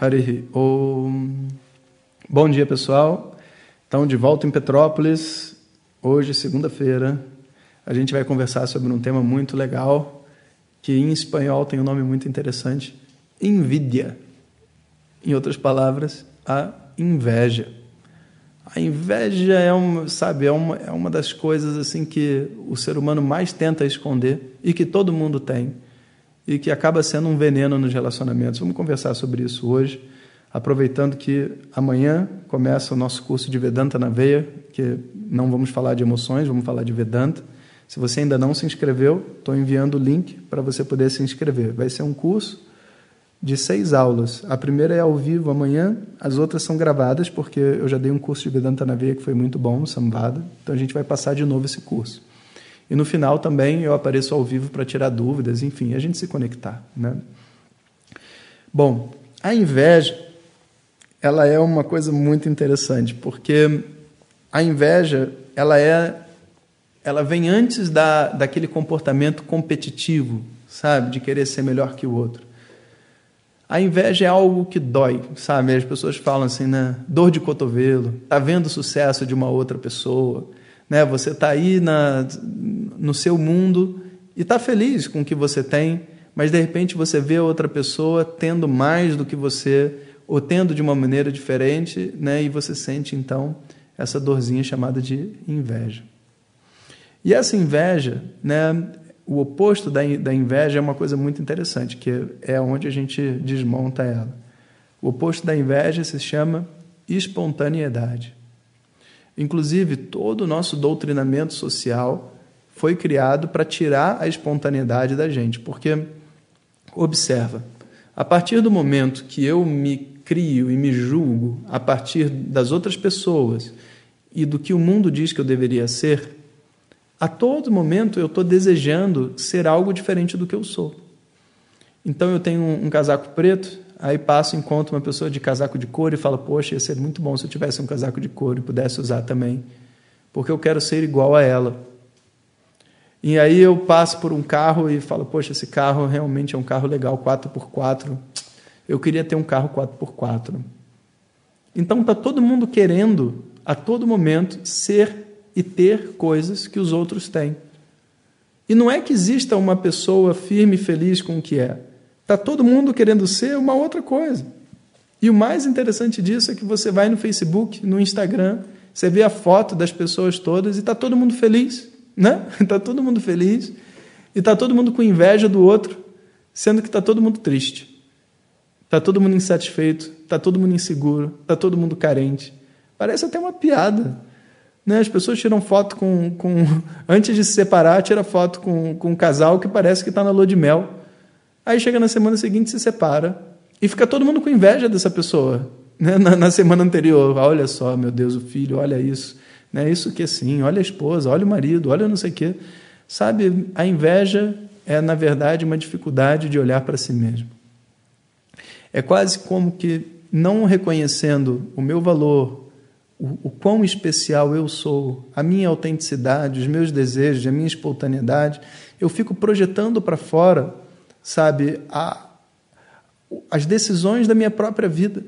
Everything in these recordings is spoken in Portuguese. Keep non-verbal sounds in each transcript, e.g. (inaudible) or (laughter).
Harihi Om. Bom dia, pessoal. Então, de volta em Petrópolis, hoje, segunda-feira, a gente vai conversar sobre um tema muito legal, que em espanhol tem um nome muito interessante, invidia. Em outras palavras, a inveja. A inveja é uma, sabe, é uma, é uma das coisas assim que o ser humano mais tenta esconder e que todo mundo tem e que acaba sendo um veneno nos relacionamentos. Vamos conversar sobre isso hoje, aproveitando que amanhã começa o nosso curso de Vedanta na Veia, que não vamos falar de emoções, vamos falar de Vedanta. Se você ainda não se inscreveu, estou enviando o link para você poder se inscrever. Vai ser um curso de seis aulas. A primeira é ao vivo amanhã, as outras são gravadas, porque eu já dei um curso de Vedanta na Veia que foi muito bom, Samvada. Então a gente vai passar de novo esse curso. E no final também eu apareço ao vivo para tirar dúvidas, enfim, a gente se conectar. Né? Bom, a inveja ela é uma coisa muito interessante, porque a inveja ela é ela vem antes da, daquele comportamento competitivo, sabe, de querer ser melhor que o outro. A inveja é algo que dói, sabe? As pessoas falam assim, né? Dor de cotovelo, tá vendo o sucesso de uma outra pessoa, né? Você está aí na, no seu mundo e está feliz com o que você tem, mas de repente você vê outra pessoa tendo mais do que você ou tendo de uma maneira diferente, né? E você sente então essa dorzinha chamada de inveja. E essa inveja, né? O oposto da, da inveja é uma coisa muito interessante, que é onde a gente desmonta ela. O oposto da inveja se chama espontaneidade. Inclusive, todo o nosso doutrinamento social foi criado para tirar a espontaneidade da gente, porque observa, a partir do momento que eu me crio e me julgo a partir das outras pessoas e do que o mundo diz que eu deveria ser, a todo momento eu estou desejando ser algo diferente do que eu sou. Então eu tenho um, um casaco preto, Aí passo, encontro uma pessoa de casaco de couro e falo: Poxa, ia ser muito bom se eu tivesse um casaco de couro e pudesse usar também, porque eu quero ser igual a ela. E aí eu passo por um carro e falo: Poxa, esse carro realmente é um carro legal, 4x4. Eu queria ter um carro 4x4. Então está todo mundo querendo, a todo momento, ser e ter coisas que os outros têm. E não é que exista uma pessoa firme e feliz com o que é. Está todo mundo querendo ser uma outra coisa. E o mais interessante disso é que você vai no Facebook, no Instagram, você vê a foto das pessoas todas e está todo mundo feliz, né? Está (laughs) todo mundo feliz e está todo mundo com inveja do outro, sendo que está todo mundo triste. Está todo mundo insatisfeito, está todo mundo inseguro, está todo mundo carente. Parece até uma piada. Né? As pessoas tiram foto com, com. (laughs) Antes de se separar, tira foto com, com um casal que parece que está na lua de mel. Aí chega na semana seguinte, se separa. E fica todo mundo com inveja dessa pessoa. Né? Na, na, semana anterior, olha só, meu Deus, o filho, olha isso. Né? Isso que assim, olha a esposa, olha o marido, olha não sei o quê. Sabe, a inveja é, na verdade, uma dificuldade de olhar para si mesmo. É quase como que não reconhecendo o meu valor, o, o quão especial eu sou, a minha autenticidade, os meus desejos, a minha espontaneidade, eu fico projetando para fora sabe, a, as decisões da minha própria vida.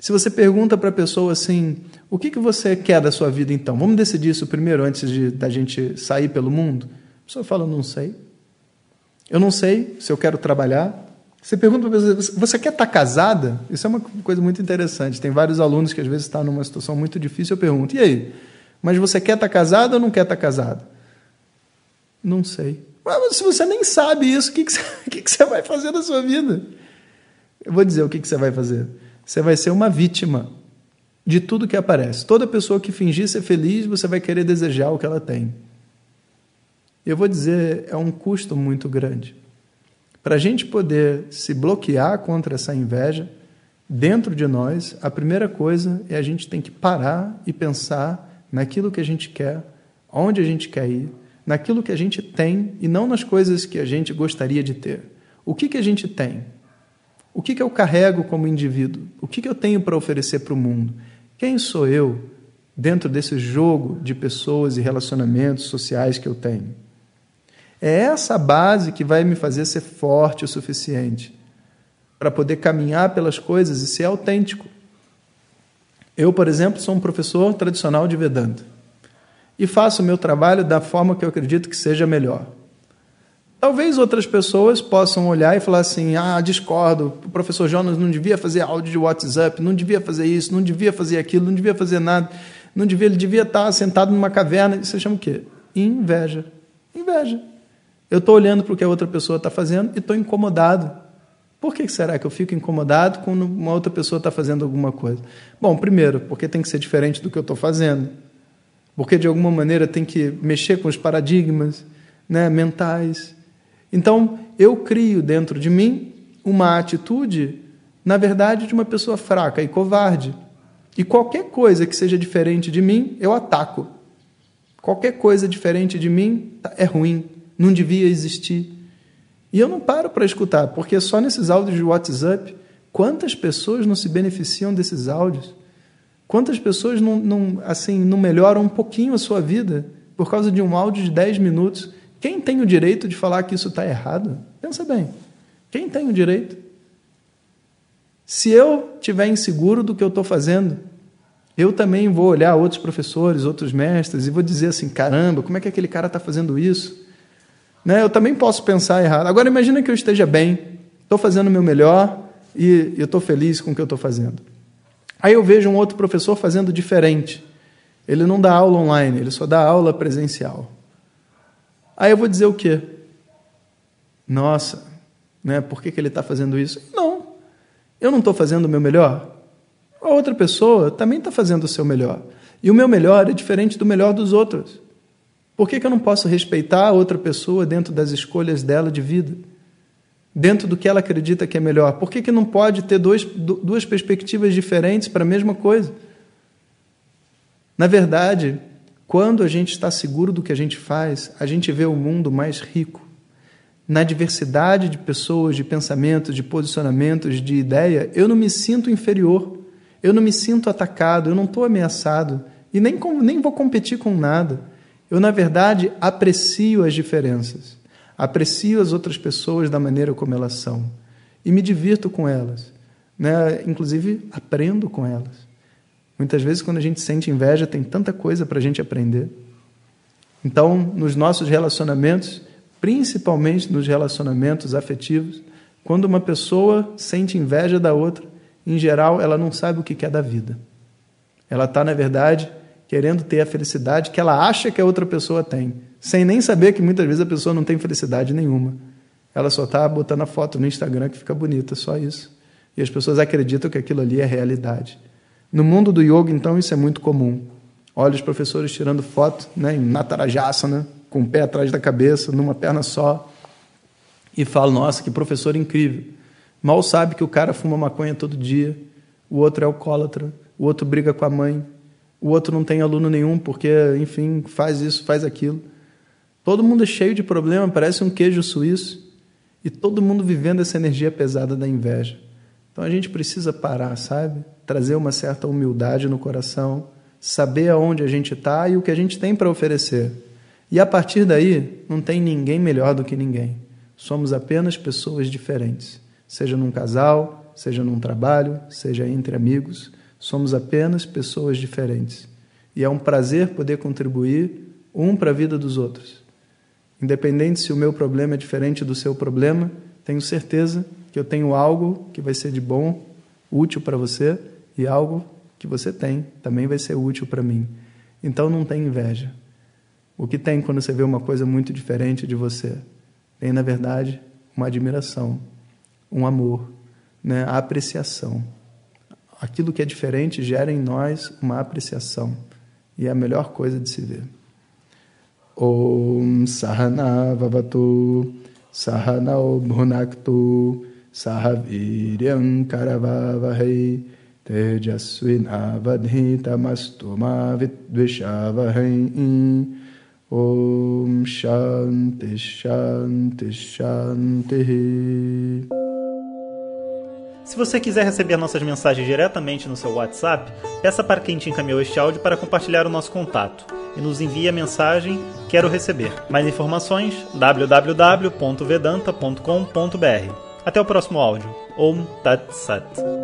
Se você pergunta para a pessoa assim, o que, que você quer da sua vida então? Vamos decidir isso primeiro antes de, da gente sair pelo mundo? A pessoa fala, não sei. Eu não sei se eu quero trabalhar. Você pergunta para a pessoa, você quer estar casada? Isso é uma coisa muito interessante. Tem vários alunos que às vezes estão numa situação muito difícil. Eu pergunto, e aí? Mas você quer estar casado ou não quer estar casado? Não sei. Mas se você nem sabe isso, o que, que, você, (laughs) que, que você vai fazer na sua vida? Eu vou dizer o que, que você vai fazer. Você vai ser uma vítima de tudo que aparece. Toda pessoa que fingir ser feliz, você vai querer desejar o que ela tem. Eu vou dizer, é um custo muito grande. Para a gente poder se bloquear contra essa inveja, Dentro de nós, a primeira coisa é a gente tem que parar e pensar naquilo que a gente quer, onde a gente quer ir, naquilo que a gente tem e não nas coisas que a gente gostaria de ter. O que, que a gente tem? O que, que eu carrego como indivíduo? O que, que eu tenho para oferecer para o mundo? Quem sou eu dentro desse jogo de pessoas e relacionamentos sociais que eu tenho? É essa base que vai me fazer ser forte o suficiente para poder caminhar pelas coisas e ser autêntico. Eu, por exemplo, sou um professor tradicional de Vedanta e faço o meu trabalho da forma que eu acredito que seja melhor. Talvez outras pessoas possam olhar e falar assim: ah, discordo, o professor Jonas não devia fazer áudio de WhatsApp, não devia fazer isso, não devia fazer aquilo, não devia fazer nada, não devia, ele devia estar sentado numa caverna. Isso chama o quê? Inveja. Inveja. Eu estou olhando para o que a outra pessoa está fazendo e estou incomodado. Por que será que eu fico incomodado quando uma outra pessoa está fazendo alguma coisa? Bom, primeiro, porque tem que ser diferente do que eu estou fazendo. Porque, de alguma maneira, tem que mexer com os paradigmas né, mentais. Então, eu crio dentro de mim uma atitude, na verdade, de uma pessoa fraca e covarde. E qualquer coisa que seja diferente de mim, eu ataco. Qualquer coisa diferente de mim é ruim não devia existir. E eu não paro para escutar, porque só nesses áudios de WhatsApp, quantas pessoas não se beneficiam desses áudios? Quantas pessoas não, não, assim, não melhoram um pouquinho a sua vida por causa de um áudio de 10 minutos? Quem tem o direito de falar que isso está errado? Pensa bem. Quem tem o direito? Se eu tiver inseguro do que eu estou fazendo, eu também vou olhar outros professores, outros mestres e vou dizer assim: caramba, como é que aquele cara está fazendo isso? Né? Eu também posso pensar errado. Agora, imagina que eu esteja bem, estou fazendo o meu melhor e eu estou feliz com o que eu estou fazendo. Aí eu vejo um outro professor fazendo diferente. Ele não dá aula online, ele só dá aula presencial. Aí eu vou dizer o quê? Nossa, né, por que, que ele está fazendo isso? Não, eu não estou fazendo o meu melhor. A outra pessoa também está fazendo o seu melhor. E o meu melhor é diferente do melhor dos outros. Por que, que eu não posso respeitar a outra pessoa dentro das escolhas dela de vida? Dentro do que ela acredita que é melhor? Por que, que não pode ter dois, duas perspectivas diferentes para a mesma coisa? Na verdade, quando a gente está seguro do que a gente faz, a gente vê o mundo mais rico. Na diversidade de pessoas, de pensamentos, de posicionamentos, de ideia, eu não me sinto inferior, eu não me sinto atacado, eu não estou ameaçado e nem, nem vou competir com nada. Eu, na verdade, aprecio as diferenças, aprecio as outras pessoas da maneira como elas são e me divirto com elas. Né? Inclusive, aprendo com elas. Muitas vezes, quando a gente sente inveja, tem tanta coisa para a gente aprender. Então, nos nossos relacionamentos, principalmente nos relacionamentos afetivos, quando uma pessoa sente inveja da outra, em geral, ela não sabe o que é da vida. Ela está, na verdade, querendo ter a felicidade que ela acha que a outra pessoa tem, sem nem saber que muitas vezes a pessoa não tem felicidade nenhuma. Ela só está botando a foto no Instagram que fica bonita, só isso. E as pessoas acreditam que aquilo ali é realidade. No mundo do yoga, então, isso é muito comum. Olha os professores tirando foto né, em Natarajasana, com o pé atrás da cabeça, numa perna só, e falam: Nossa, que professor incrível. Mal sabe que o cara fuma maconha todo dia, o outro é alcoólatra, o outro briga com a mãe, o outro não tem aluno nenhum porque, enfim, faz isso, faz aquilo. Todo mundo é cheio de problema, parece um queijo suíço, e todo mundo vivendo essa energia pesada da inveja. Então a gente precisa parar, sabe? Trazer uma certa humildade no coração, saber aonde a gente está e o que a gente tem para oferecer. E a partir daí, não tem ninguém melhor do que ninguém. Somos apenas pessoas diferentes, seja num casal, seja num trabalho, seja entre amigos. Somos apenas pessoas diferentes. E é um prazer poder contribuir um para a vida dos outros. Independente se o meu problema é diferente do seu problema, tenho certeza que eu tenho algo que vai ser de bom, útil para você e algo que você tem também vai ser útil para mim. Então não tem inveja. O que tem quando você vê uma coisa muito diferente de você? Tem, na verdade, uma admiração, um amor, né? a apreciação aquilo que é diferente gera em nós uma apreciação. E é a melhor coisa de se ver. Om Sahana Vavatu Sahana Bhunaktu sahaviryam karavavahai tejasvinavadhitamastu ma vidvishavahai Om Shanti Shanti Shanti se você quiser receber nossas mensagens diretamente no seu WhatsApp, peça para quem te encaminhou este áudio para compartilhar o nosso contato e nos envie a mensagem Quero receber. Mais informações www.vedanta.com.br. Até o próximo áudio. Om Tat Sat.